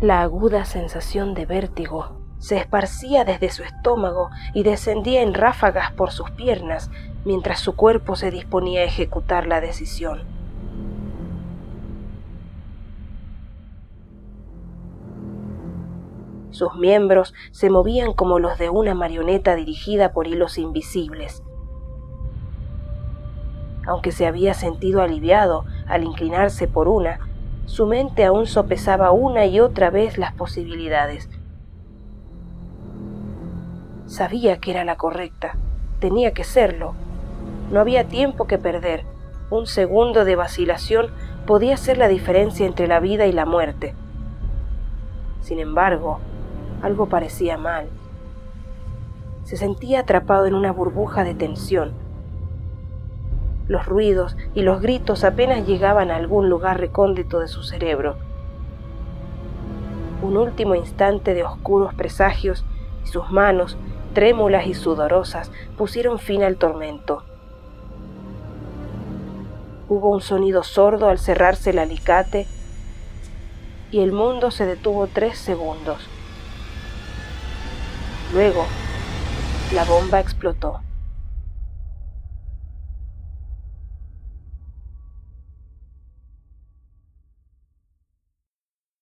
La aguda sensación de vértigo se esparcía desde su estómago y descendía en ráfagas por sus piernas mientras su cuerpo se disponía a ejecutar la decisión. Sus miembros se movían como los de una marioneta dirigida por hilos invisibles. Aunque se había sentido aliviado al inclinarse por una, su mente aún sopesaba una y otra vez las posibilidades. Sabía que era la correcta, tenía que serlo. No había tiempo que perder. Un segundo de vacilación podía ser la diferencia entre la vida y la muerte. Sin embargo, algo parecía mal. Se sentía atrapado en una burbuja de tensión. Los ruidos y los gritos apenas llegaban a algún lugar recóndito de su cerebro. Un último instante de oscuros presagios y sus manos, trémulas y sudorosas, pusieron fin al tormento. Hubo un sonido sordo al cerrarse el alicate y el mundo se detuvo tres segundos. Luego, la bomba explotó.